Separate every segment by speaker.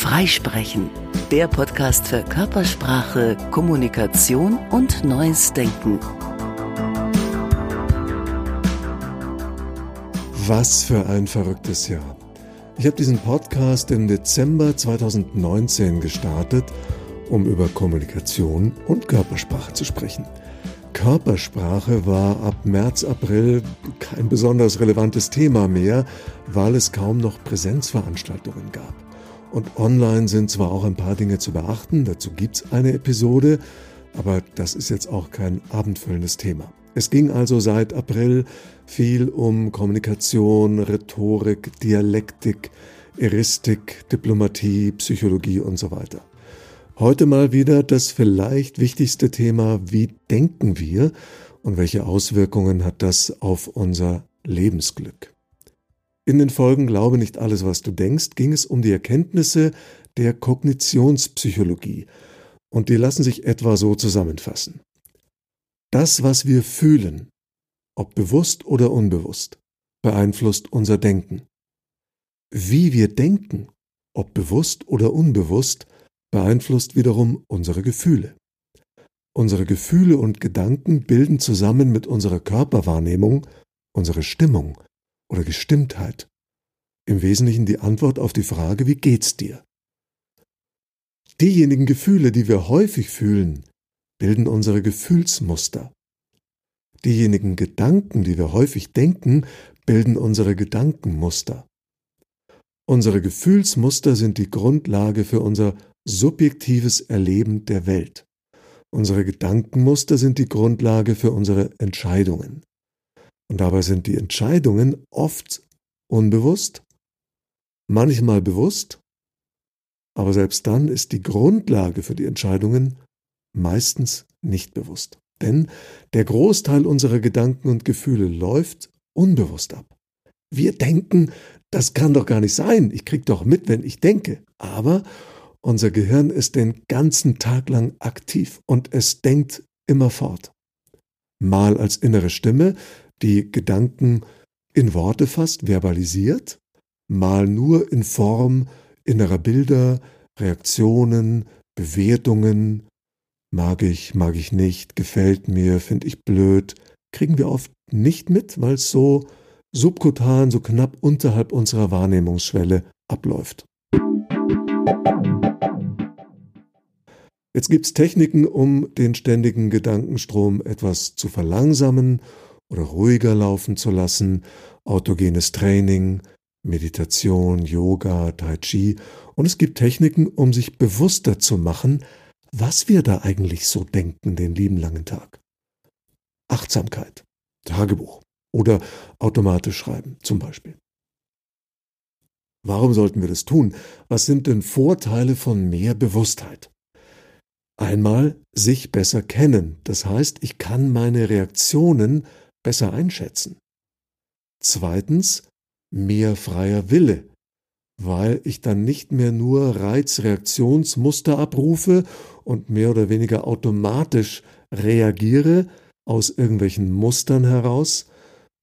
Speaker 1: Freisprechen, der Podcast für Körpersprache, Kommunikation und neues Denken.
Speaker 2: Was für ein verrücktes Jahr. Ich habe diesen Podcast im Dezember 2019 gestartet, um über Kommunikation und Körpersprache zu sprechen. Körpersprache war ab März, April kein besonders relevantes Thema mehr, weil es kaum noch Präsenzveranstaltungen gab. Und online sind zwar auch ein paar Dinge zu beachten, dazu gibt's eine Episode, aber das ist jetzt auch kein abendfüllendes Thema. Es ging also seit April viel um Kommunikation, Rhetorik, Dialektik, Eristik, Diplomatie, Psychologie und so weiter. Heute mal wieder das vielleicht wichtigste Thema, wie denken wir und welche Auswirkungen hat das auf unser Lebensglück. In den Folgen Glaube nicht alles, was du denkst, ging es um die Erkenntnisse der Kognitionspsychologie und die lassen sich etwa so zusammenfassen. Das, was wir fühlen, ob bewusst oder unbewusst, beeinflusst unser Denken. Wie wir denken, ob bewusst oder unbewusst, beeinflusst wiederum unsere Gefühle. Unsere Gefühle und Gedanken bilden zusammen mit unserer Körperwahrnehmung unsere Stimmung oder Gestimmtheit. Im Wesentlichen die Antwort auf die Frage, wie geht's dir? Diejenigen Gefühle, die wir häufig fühlen, bilden unsere Gefühlsmuster. Diejenigen Gedanken, die wir häufig denken, bilden unsere Gedankenmuster. Unsere Gefühlsmuster sind die Grundlage für unser subjektives Erleben der Welt. Unsere Gedankenmuster sind die Grundlage für unsere Entscheidungen. Und dabei sind die Entscheidungen oft unbewusst, manchmal bewusst, aber selbst dann ist die Grundlage für die Entscheidungen meistens nicht bewusst. Denn der Großteil unserer Gedanken und Gefühle läuft unbewusst ab. Wir denken, das kann doch gar nicht sein, ich krieg doch mit, wenn ich denke. Aber unser Gehirn ist den ganzen Tag lang aktiv und es denkt immerfort. Mal als innere Stimme, die Gedanken in Worte fasst, verbalisiert, mal nur in Form innerer Bilder, Reaktionen, Bewertungen, mag ich, mag ich nicht, gefällt mir, finde ich blöd, kriegen wir oft nicht mit, weil es so subkutan, so knapp unterhalb unserer Wahrnehmungsschwelle abläuft. Jetzt gibt es Techniken, um den ständigen Gedankenstrom etwas zu verlangsamen oder ruhiger laufen zu lassen. Autogenes Training, Meditation, Yoga, Tai Chi. Und es gibt Techniken, um sich bewusster zu machen, was wir da eigentlich so denken den lieben langen Tag. Achtsamkeit, Tagebuch oder automatisch schreiben zum Beispiel. Warum sollten wir das tun? Was sind denn Vorteile von mehr Bewusstheit? Einmal sich besser kennen. Das heißt, ich kann meine Reaktionen besser einschätzen. Zweitens, mehr freier Wille, weil ich dann nicht mehr nur Reizreaktionsmuster abrufe und mehr oder weniger automatisch reagiere aus irgendwelchen Mustern heraus,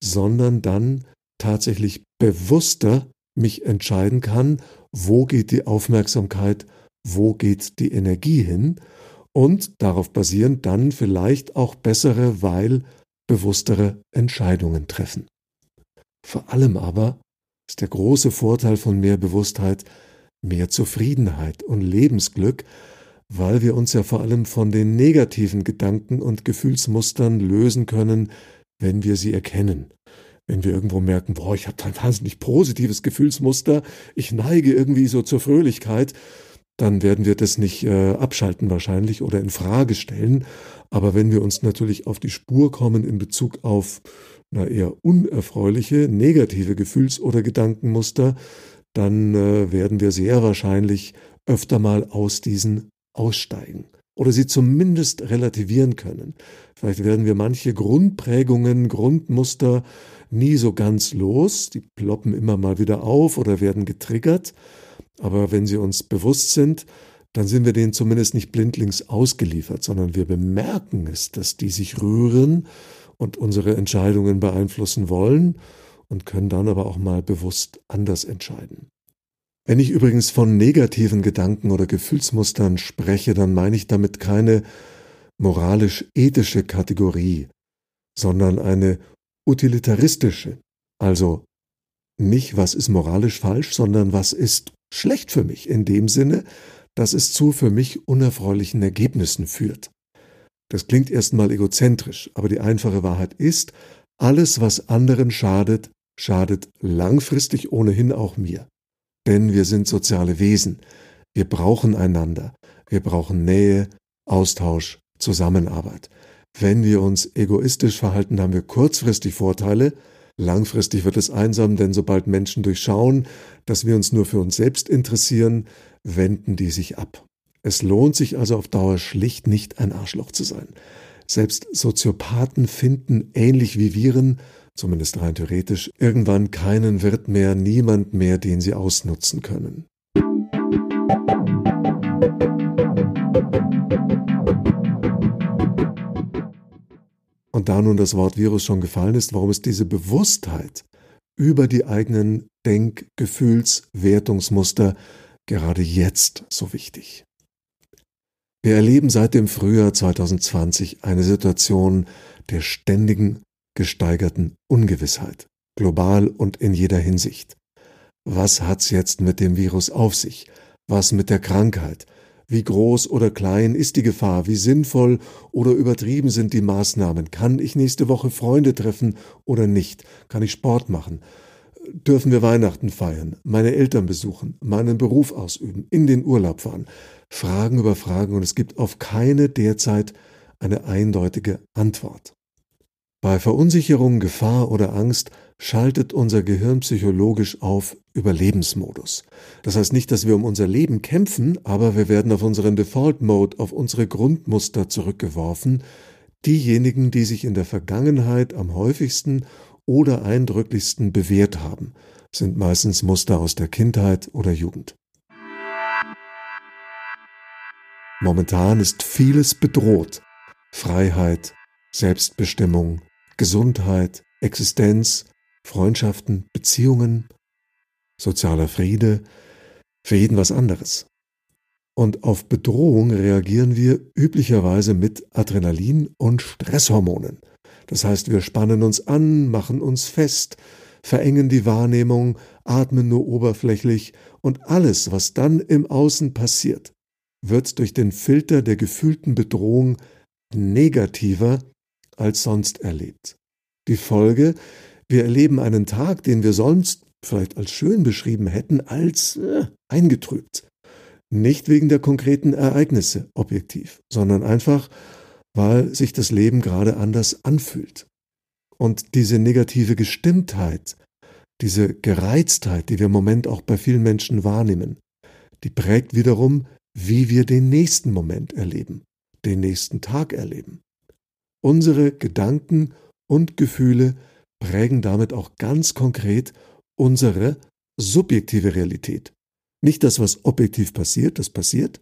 Speaker 2: sondern dann tatsächlich bewusster mich entscheiden kann, wo geht die Aufmerksamkeit, wo geht die Energie hin und darauf basierend dann vielleicht auch bessere, weil bewusstere Entscheidungen treffen. Vor allem aber ist der große Vorteil von mehr Bewusstheit mehr Zufriedenheit und Lebensglück, weil wir uns ja vor allem von den negativen Gedanken und Gefühlsmustern lösen können, wenn wir sie erkennen. Wenn wir irgendwo merken, boah, ich habe ein wahnsinnig positives Gefühlsmuster, ich neige irgendwie so zur Fröhlichkeit, dann werden wir das nicht äh, abschalten wahrscheinlich oder in Frage stellen. Aber wenn wir uns natürlich auf die Spur kommen in Bezug auf na, eher unerfreuliche, negative Gefühls- oder Gedankenmuster, dann äh, werden wir sehr wahrscheinlich öfter mal aus diesen aussteigen oder sie zumindest relativieren können. Vielleicht werden wir manche Grundprägungen, Grundmuster nie so ganz los, die ploppen immer mal wieder auf oder werden getriggert, aber wenn sie uns bewusst sind, dann sind wir denen zumindest nicht blindlings ausgeliefert, sondern wir bemerken es, dass die sich rühren und unsere Entscheidungen beeinflussen wollen und können dann aber auch mal bewusst anders entscheiden. Wenn ich übrigens von negativen Gedanken oder Gefühlsmustern spreche, dann meine ich damit keine moralisch-ethische Kategorie, sondern eine utilitaristische, also nicht, was ist moralisch falsch, sondern was ist schlecht für mich, in dem Sinne, dass es zu für mich unerfreulichen Ergebnissen führt. Das klingt erstmal egozentrisch, aber die einfache Wahrheit ist, alles, was anderen schadet, schadet langfristig ohnehin auch mir. Denn wir sind soziale Wesen. Wir brauchen einander. Wir brauchen Nähe, Austausch, Zusammenarbeit. Wenn wir uns egoistisch verhalten, haben wir kurzfristig Vorteile, langfristig wird es einsam, denn sobald Menschen durchschauen, dass wir uns nur für uns selbst interessieren, wenden die sich ab. Es lohnt sich also auf Dauer schlicht nicht ein Arschloch zu sein. Selbst Soziopathen finden, ähnlich wie Viren, zumindest rein theoretisch, irgendwann keinen Wirt mehr, niemand mehr, den sie ausnutzen können. Da nun das Wort Virus schon gefallen ist, warum ist diese Bewusstheit über die eigenen Denk-, Gefühls-, Wertungsmuster gerade jetzt so wichtig? Wir erleben seit dem Frühjahr 2020 eine Situation der ständigen, gesteigerten Ungewissheit, global und in jeder Hinsicht. Was hat's jetzt mit dem Virus auf sich? Was mit der Krankheit? Wie groß oder klein ist die Gefahr? Wie sinnvoll oder übertrieben sind die Maßnahmen? Kann ich nächste Woche Freunde treffen oder nicht? Kann ich Sport machen? Dürfen wir Weihnachten feiern, meine Eltern besuchen, meinen Beruf ausüben, in den Urlaub fahren? Fragen über Fragen und es gibt auf keine derzeit eine eindeutige Antwort. Bei Verunsicherung, Gefahr oder Angst schaltet unser Gehirn psychologisch auf Überlebensmodus. Das heißt nicht, dass wir um unser Leben kämpfen, aber wir werden auf unseren Default Mode, auf unsere Grundmuster zurückgeworfen, diejenigen, die sich in der Vergangenheit am häufigsten oder eindrücklichsten bewährt haben, sind meistens Muster aus der Kindheit oder Jugend. Momentan ist vieles bedroht. Freiheit, Selbstbestimmung, Gesundheit, Existenz, Freundschaften, Beziehungen, sozialer Friede, für jeden was anderes. Und auf Bedrohung reagieren wir üblicherweise mit Adrenalin und Stresshormonen. Das heißt, wir spannen uns an, machen uns fest, verengen die Wahrnehmung, atmen nur oberflächlich und alles, was dann im Außen passiert, wird durch den Filter der gefühlten Bedrohung negativer als sonst erlebt. Die Folge, wir erleben einen Tag, den wir sonst vielleicht als schön beschrieben hätten, als äh, eingetrübt. Nicht wegen der konkreten Ereignisse objektiv, sondern einfach, weil sich das Leben gerade anders anfühlt. Und diese negative Gestimmtheit, diese Gereiztheit, die wir im Moment auch bei vielen Menschen wahrnehmen, die prägt wiederum wie wir den nächsten Moment erleben, den nächsten Tag erleben. Unsere Gedanken und Gefühle prägen damit auch ganz konkret unsere subjektive Realität. Nicht das, was objektiv passiert, das passiert,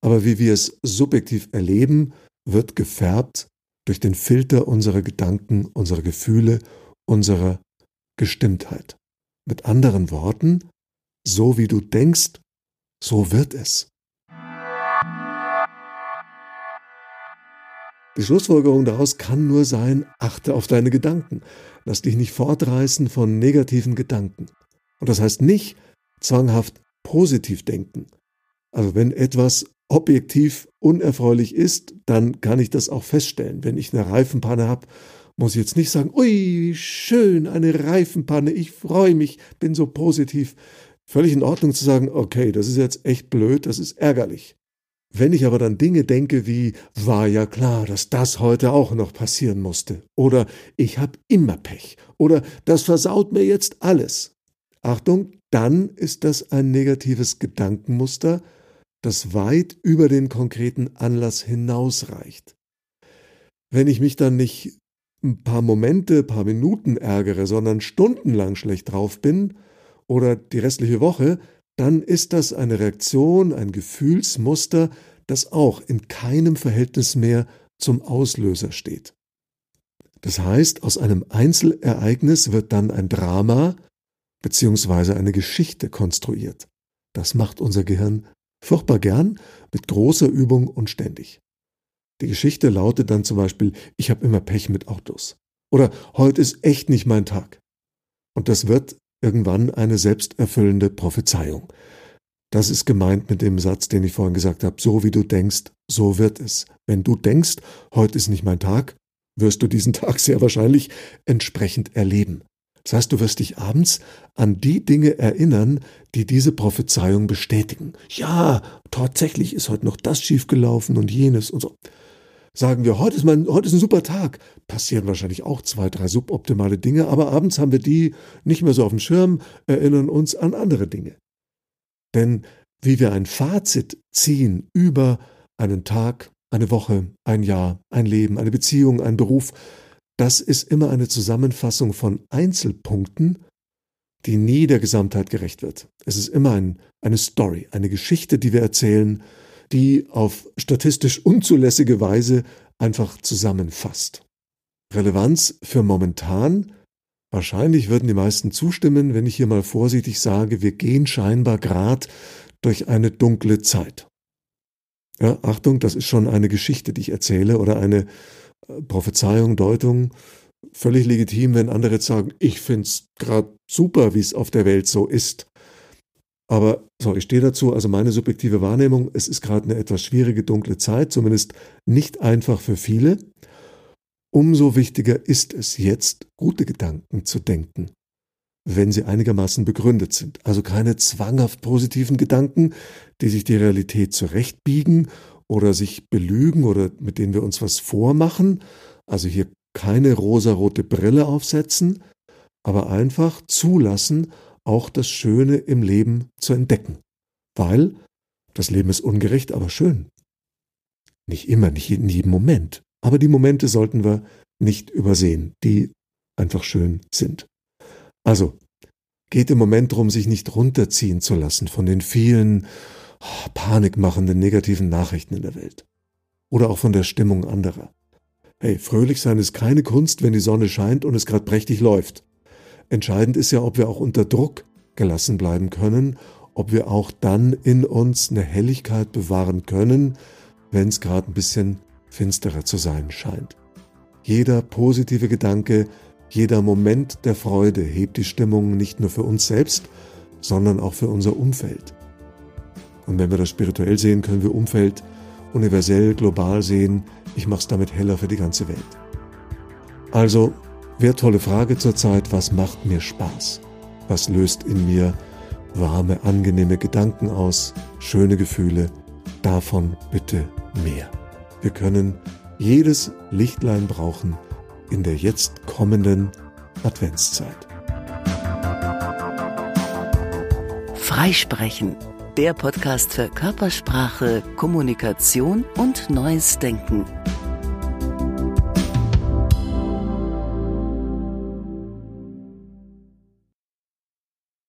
Speaker 2: aber wie wir es subjektiv erleben, wird gefärbt durch den Filter unserer Gedanken, unserer Gefühle, unserer Gestimmtheit. Mit anderen Worten, so wie du denkst, so wird es. Die Schlussfolgerung daraus kann nur sein, achte auf deine Gedanken. Lass dich nicht fortreißen von negativen Gedanken. Und das heißt nicht zwanghaft positiv denken. Also wenn etwas objektiv unerfreulich ist, dann kann ich das auch feststellen. Wenn ich eine Reifenpanne habe, muss ich jetzt nicht sagen, ui, schön, eine Reifenpanne, ich freue mich, bin so positiv. Völlig in Ordnung zu sagen, okay, das ist jetzt echt blöd, das ist ärgerlich. Wenn ich aber dann Dinge denke wie, war ja klar, dass das heute auch noch passieren musste, oder ich hab immer Pech, oder das versaut mir jetzt alles. Achtung, dann ist das ein negatives Gedankenmuster, das weit über den konkreten Anlass hinausreicht. Wenn ich mich dann nicht ein paar Momente, ein paar Minuten ärgere, sondern stundenlang schlecht drauf bin oder die restliche Woche, dann ist das eine Reaktion, ein Gefühlsmuster, das auch in keinem Verhältnis mehr zum Auslöser steht. Das heißt, aus einem Einzelereignis wird dann ein Drama bzw. eine Geschichte konstruiert. Das macht unser Gehirn furchtbar gern, mit großer Übung und ständig. Die Geschichte lautet dann zum Beispiel, ich habe immer Pech mit Autos. Oder heute ist echt nicht mein Tag. Und das wird irgendwann eine selbsterfüllende Prophezeiung. Das ist gemeint mit dem Satz, den ich vorhin gesagt habe, so wie du denkst, so wird es. Wenn du denkst, heute ist nicht mein Tag, wirst du diesen Tag sehr wahrscheinlich entsprechend erleben. Das heißt, du wirst dich abends an die Dinge erinnern, die diese Prophezeiung bestätigen. Ja, tatsächlich ist heute noch das schiefgelaufen und jenes und so. Sagen wir, heute ist, mein, heute ist ein super Tag. Passieren wahrscheinlich auch zwei, drei suboptimale Dinge, aber abends haben wir die nicht mehr so auf dem Schirm, erinnern uns an andere Dinge. Denn wie wir ein Fazit ziehen über einen Tag, eine Woche, ein Jahr, ein Leben, eine Beziehung, ein Beruf, das ist immer eine Zusammenfassung von Einzelpunkten, die nie der Gesamtheit gerecht wird. Es ist immer ein, eine Story, eine Geschichte, die wir erzählen, die auf statistisch unzulässige Weise einfach zusammenfasst. Relevanz für momentan Wahrscheinlich würden die meisten zustimmen, wenn ich hier mal vorsichtig sage, wir gehen scheinbar grad durch eine dunkle Zeit. Ja, Achtung, das ist schon eine Geschichte, die ich erzähle oder eine äh, Prophezeiung, Deutung. Völlig legitim, wenn andere sagen, ich find's grad super, wie es auf der Welt so ist. Aber so, ich stehe dazu, also meine subjektive Wahrnehmung, es ist gerade eine etwas schwierige, dunkle Zeit, zumindest nicht einfach für viele. Umso wichtiger ist es jetzt, gute Gedanken zu denken, wenn sie einigermaßen begründet sind. Also keine zwanghaft positiven Gedanken, die sich die Realität zurechtbiegen oder sich belügen oder mit denen wir uns was vormachen. Also hier keine rosarote Brille aufsetzen, aber einfach zulassen, auch das Schöne im Leben zu entdecken. Weil das Leben ist ungerecht, aber schön. Nicht immer, nicht in jedem Moment. Aber die Momente sollten wir nicht übersehen, die einfach schön sind. Also, geht im Moment darum, sich nicht runterziehen zu lassen von den vielen oh, panikmachenden negativen Nachrichten in der Welt. Oder auch von der Stimmung anderer. Hey, fröhlich sein ist keine Kunst, wenn die Sonne scheint und es gerade prächtig läuft. Entscheidend ist ja, ob wir auch unter Druck gelassen bleiben können, ob wir auch dann in uns eine Helligkeit bewahren können, wenn es gerade ein bisschen finsterer zu sein scheint. Jeder positive Gedanke, jeder Moment der Freude hebt die Stimmung nicht nur für uns selbst, sondern auch für unser Umfeld. Und wenn wir das spirituell sehen, können wir Umfeld universell, global sehen. Ich mache es damit heller für die ganze Welt. Also, wertvolle Frage zurzeit, was macht mir Spaß? Was löst in mir warme, angenehme Gedanken aus, schöne Gefühle? Davon bitte mehr. Wir können jedes Lichtlein brauchen in der jetzt kommenden Adventszeit.
Speaker 1: Freisprechen, der Podcast für Körpersprache, Kommunikation und neues Denken.